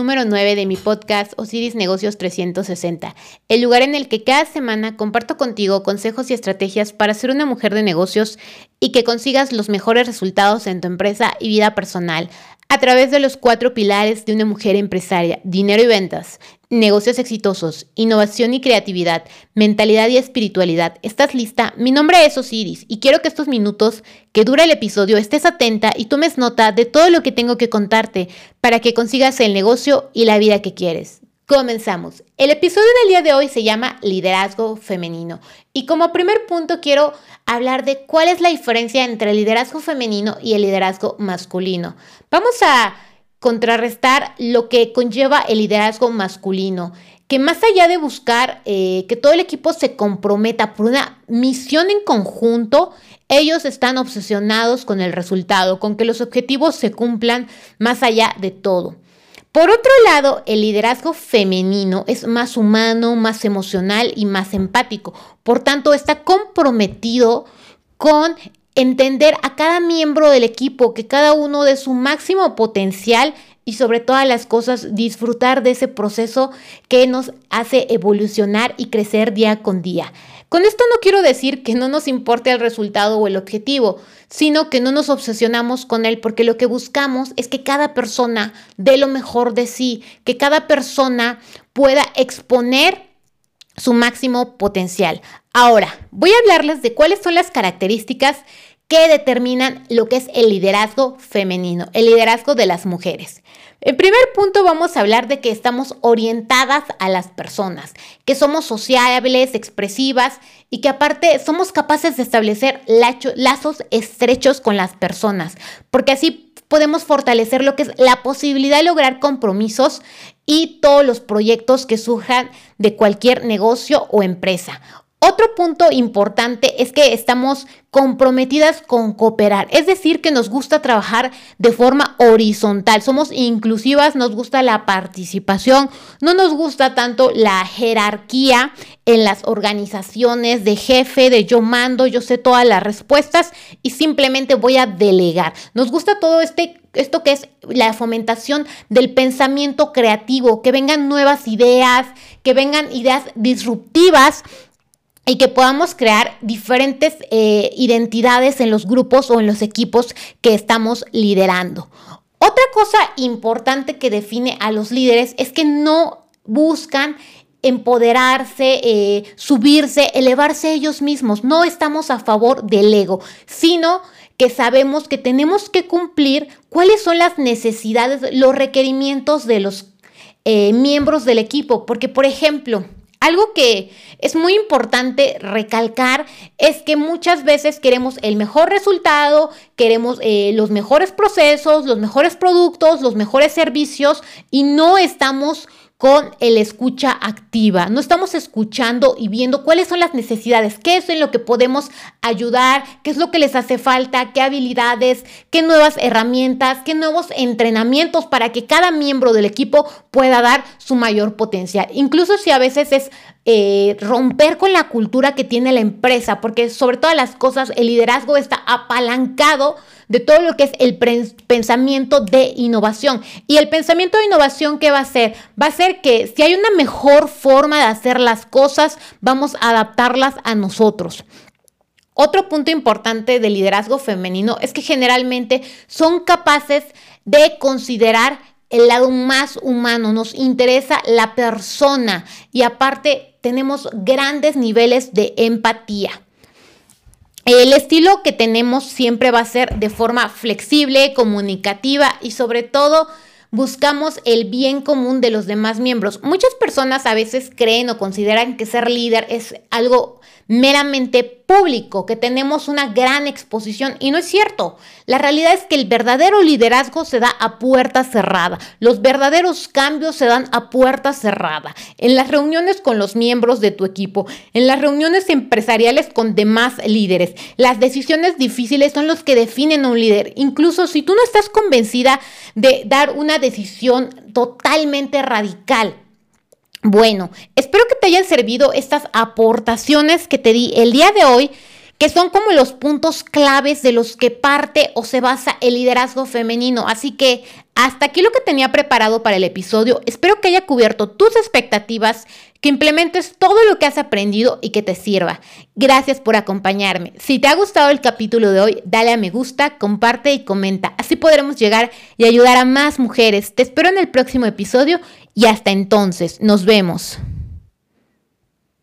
número 9 de mi podcast Osiris Negocios 360, el lugar en el que cada semana comparto contigo consejos y estrategias para ser una mujer de negocios y que consigas los mejores resultados en tu empresa y vida personal a través de los cuatro pilares de una mujer empresaria, dinero y ventas, negocios exitosos, innovación y creatividad, mentalidad y espiritualidad. ¿Estás lista? Mi nombre es Osiris y quiero que estos minutos que dura el episodio estés atenta y tomes nota de todo lo que tengo que contarte para que consigas el negocio y la vida que quieres. Comenzamos. El episodio del día de hoy se llama Liderazgo Femenino y como primer punto quiero hablar de cuál es la diferencia entre el liderazgo femenino y el liderazgo masculino. Vamos a contrarrestar lo que conlleva el liderazgo masculino, que más allá de buscar eh, que todo el equipo se comprometa por una misión en conjunto, ellos están obsesionados con el resultado, con que los objetivos se cumplan más allá de todo. Por otro lado, el liderazgo femenino es más humano, más emocional y más empático. Por tanto, está comprometido con entender a cada miembro del equipo, que cada uno de su máximo potencial y sobre todas las cosas disfrutar de ese proceso que nos hace evolucionar y crecer día con día. Con esto no quiero decir que no nos importe el resultado o el objetivo, sino que no nos obsesionamos con él, porque lo que buscamos es que cada persona dé lo mejor de sí, que cada persona pueda exponer su máximo potencial. Ahora, voy a hablarles de cuáles son las características que determinan lo que es el liderazgo femenino, el liderazgo de las mujeres. En primer punto vamos a hablar de que estamos orientadas a las personas, que somos sociables, expresivas y que aparte somos capaces de establecer lazos estrechos con las personas, porque así podemos fortalecer lo que es la posibilidad de lograr compromisos y todos los proyectos que surjan de cualquier negocio o empresa. Otro punto importante es que estamos comprometidas con cooperar, es decir, que nos gusta trabajar de forma horizontal, somos inclusivas, nos gusta la participación, no nos gusta tanto la jerarquía en las organizaciones de jefe, de yo mando, yo sé todas las respuestas y simplemente voy a delegar. Nos gusta todo este esto que es la fomentación del pensamiento creativo, que vengan nuevas ideas, que vengan ideas disruptivas y que podamos crear diferentes eh, identidades en los grupos o en los equipos que estamos liderando. Otra cosa importante que define a los líderes es que no buscan empoderarse, eh, subirse, elevarse ellos mismos. No estamos a favor del ego, sino que sabemos que tenemos que cumplir cuáles son las necesidades, los requerimientos de los eh, miembros del equipo. Porque, por ejemplo, algo que es muy importante recalcar es que muchas veces queremos el mejor resultado, queremos eh, los mejores procesos, los mejores productos, los mejores servicios y no estamos con el escucha activa. No estamos escuchando y viendo cuáles son las necesidades, qué es en lo que podemos ayudar, qué es lo que les hace falta, qué habilidades, qué nuevas herramientas, qué nuevos entrenamientos para que cada miembro del equipo pueda dar su mayor potencial. Incluso si a veces es eh, romper con la cultura que tiene la empresa, porque sobre todas las cosas el liderazgo está apalancado de todo lo que es el pensamiento de innovación. Y el pensamiento de innovación, ¿qué va a ser? Va a ser que si hay una mejor forma de hacer las cosas, vamos a adaptarlas a nosotros. Otro punto importante del liderazgo femenino es que generalmente son capaces de considerar el lado más humano, nos interesa la persona y aparte tenemos grandes niveles de empatía. El estilo que tenemos siempre va a ser de forma flexible, comunicativa y sobre todo buscamos el bien común de los demás miembros. Muchas personas a veces creen o consideran que ser líder es algo meramente público, que tenemos una gran exposición y no es cierto. La realidad es que el verdadero liderazgo se da a puerta cerrada. Los verdaderos cambios se dan a puerta cerrada. En las reuniones con los miembros de tu equipo, en las reuniones empresariales con demás líderes. Las decisiones difíciles son los que definen a un líder. Incluso si tú no estás convencida de dar una decisión totalmente radical, bueno, espero que te hayan servido estas aportaciones que te di el día de hoy, que son como los puntos claves de los que parte o se basa el liderazgo femenino. Así que Hasta aquí lo que tenía preparado para el episodio. Espero que haya cubierto tus expectativas, que implementes todo lo que has aprendido y que te sirva. Gracias por acompañarme. Si te ha gustado el capítulo de hoy, dale a me gusta, comparte y comenta. Así podremos llegar y ayudar a más mujeres. Te espero en el próximo episodio y hasta entonces, nos vemos.